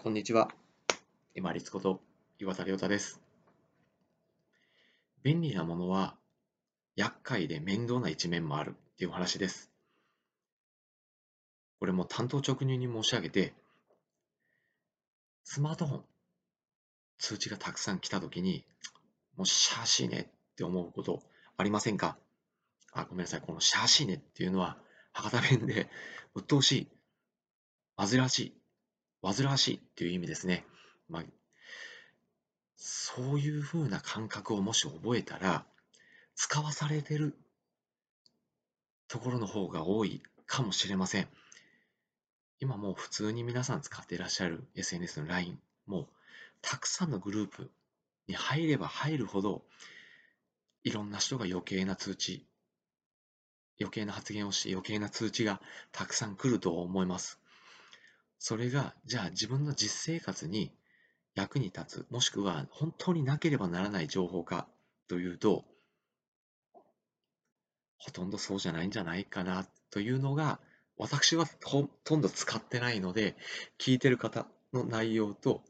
こんにちは。今立こと岩田亮太です。便利なものは厄介で面倒な一面もあるっていう話です。これも担当直入に申し上げて、スマートフォン、通知がたくさん来たときに、もうシャーシーねって思うことありませんか？あ、ごめんなさい。このシャーシーねっていうのは博多弁で鬱陶しい、煩わしい煩わしいっていう意味ですね。まあ、そういうふうな感覚をもし覚えたら、使わされてるところの方が多いかもしれません。今もう普通に皆さん使っていらっしゃる SNS の LINE もたくさんのグループに入れば入るほどいろんな人が余計な通知余計な発言をして余計な通知がたくさん来ると思います。それが、じゃあ自分の実生活に役に立つ、もしくは本当になければならない情報かというと、ほとんどそうじゃないんじゃないかなというのが、私はほとんど使ってないので、聞いてる方の内容と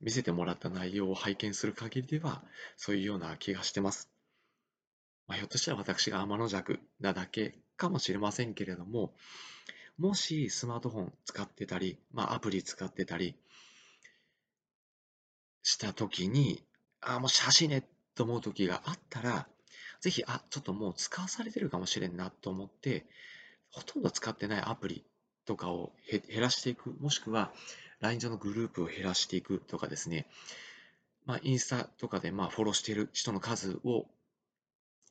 見せてもらった内容を拝見する限りでは、そういうような気がしてます。まあ、ひょっとしたら私が天の弱なだけかもしれませんけれども、もしスマートフォン使ってたり、まあ、アプリ使ってたりしたときに、ああ、もう写真ねと思うときがあったら、ぜひ、あ、ちょっともう使わされてるかもしれんなと思って、ほとんど使ってないアプリとかを減らしていく、もしくは LINE 上のグループを減らしていくとかですね、まあ、インスタとかでまあフォローしている人の数を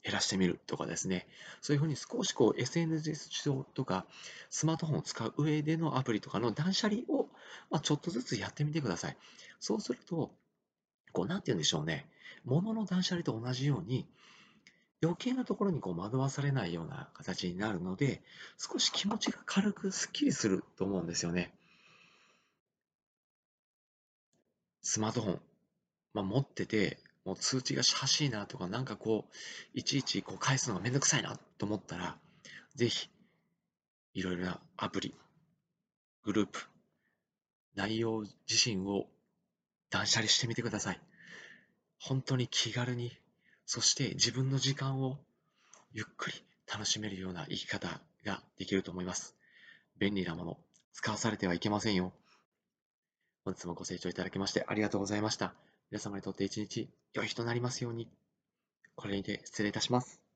減らしてみるとかですね、そういうふうに少しこう SNS 上とかスマートフォンを使う上でのアプリとかの断捨離を、まあ、ちょっとずつやってみてください。そうすると、こう、なんて言うんでしょうね、物の断捨離と同じように、余計なところにこう惑わされないような形になるので、少し気持ちが軽くスッキリすると思うんですよね。スマートフォン、まあ、持ってて、もう通知がししいなとか、なんかこう、いちいちこう返すのがめんどくさいなと思ったら、ぜひ、いろいろなアプリ、グループ、内容自身を断捨離してみてください。本当に気軽に、そして自分の時間をゆっくり楽しめるような生き方ができると思います。便利なもの、使わされてはいけませんよ。本日もご清聴いただきましてありがとうございました。皆様にとって一日良い日となりますように。これにて失礼いたします。